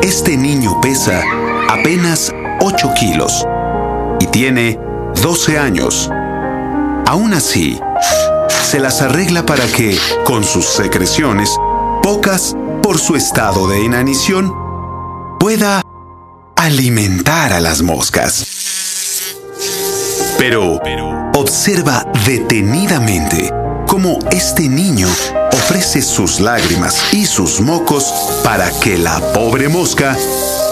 Este niño pesa apenas 8 kilos y tiene 12 años. Aún así, se las arregla para que, con sus secreciones, pocas por su estado de inanición, pueda alimentar a las moscas. Pero observa detenidamente cómo este niño ofrece sus lágrimas y sus mocos para que la pobre mosca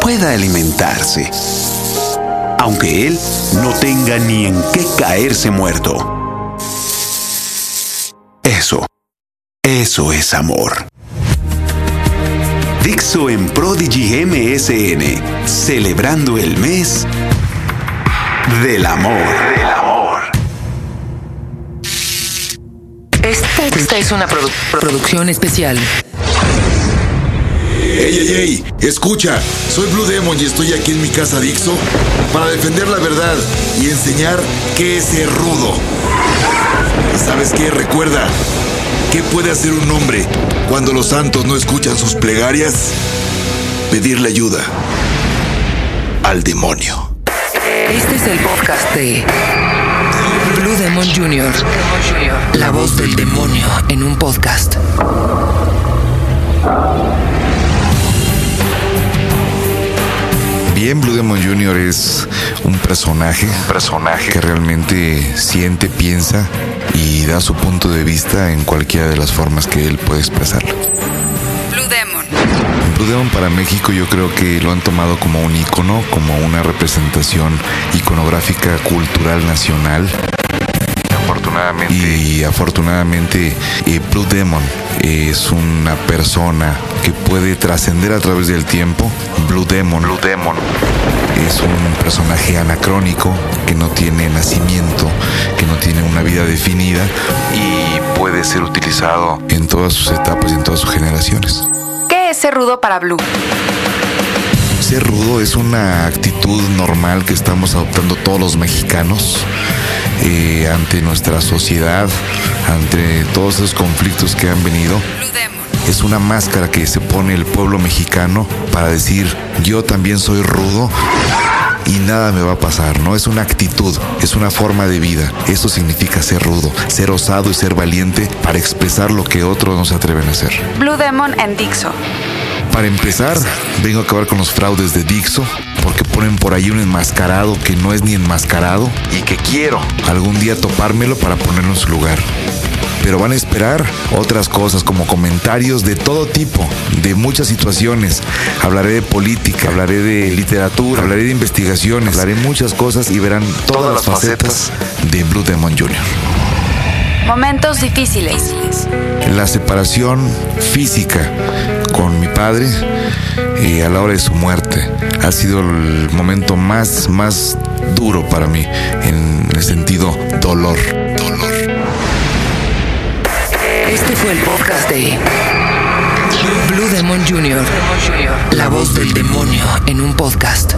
pueda alimentarse, aunque él no tenga ni en qué caerse muerto. Eso, eso es amor. Dixo en Prodigy MSN, celebrando el mes del amor. Del amor. Esta, es una producción especial. ¡Ey, ey, ey! Escucha, soy Blue Demon y estoy aquí en mi casa Dixo para defender la verdad y enseñar qué es ser rudo. ¿Sabes qué? Recuerda, ¿qué puede hacer un hombre cuando los santos no escuchan sus plegarias? Pedirle ayuda al demonio. Este es el podcast de Blue Demon Jr., la voz del demonio en un podcast. Bien, Blue Demon Jr. es un personaje, personaje que realmente siente, piensa y da su punto de vista en cualquiera de las formas que él puede expresarlo. Blue Demon. Blue Demon para México yo creo que lo han tomado como un icono, como una representación iconográfica cultural nacional afortunadamente. Y afortunadamente eh, Blue Demon es una persona que puede trascender a través del tiempo. Blue Demon, Blue Demon es un personaje anacrónico que no tiene nacimiento, que no tiene una vida definida y puede ser utilizado en todas sus etapas y en todas sus generaciones. ¿Qué es ser rudo para Blue? Ser rudo es una actitud normal que estamos adoptando todos los mexicanos eh, ante nuestra sociedad, ante todos esos conflictos que han venido. Es una máscara que se pone el pueblo mexicano para decir, yo también soy rudo y nada me va a pasar, ¿no? Es una actitud, es una forma de vida. Eso significa ser rudo, ser osado y ser valiente para expresar lo que otros no se atreven a hacer. Blue Demon en Dixo. Para empezar, vengo a acabar con los fraudes de Dixo, porque ponen por ahí un enmascarado que no es ni enmascarado y que quiero algún día topármelo para ponerlo en su lugar. Pero van a esperar otras cosas como comentarios de todo tipo, de muchas situaciones. Hablaré de política, hablaré de literatura, hablaré de investigaciones, hablaré muchas cosas y verán todas, las facetas de Blue Demon Jr. Momentos difíciles. La separación física con mi padre y a la hora de su muerte ha sido el momento más, más duro para mí en el sentido dolor. Dolor. Este fue el podcast de Blue Demon Jr., la voz del demonio en un podcast.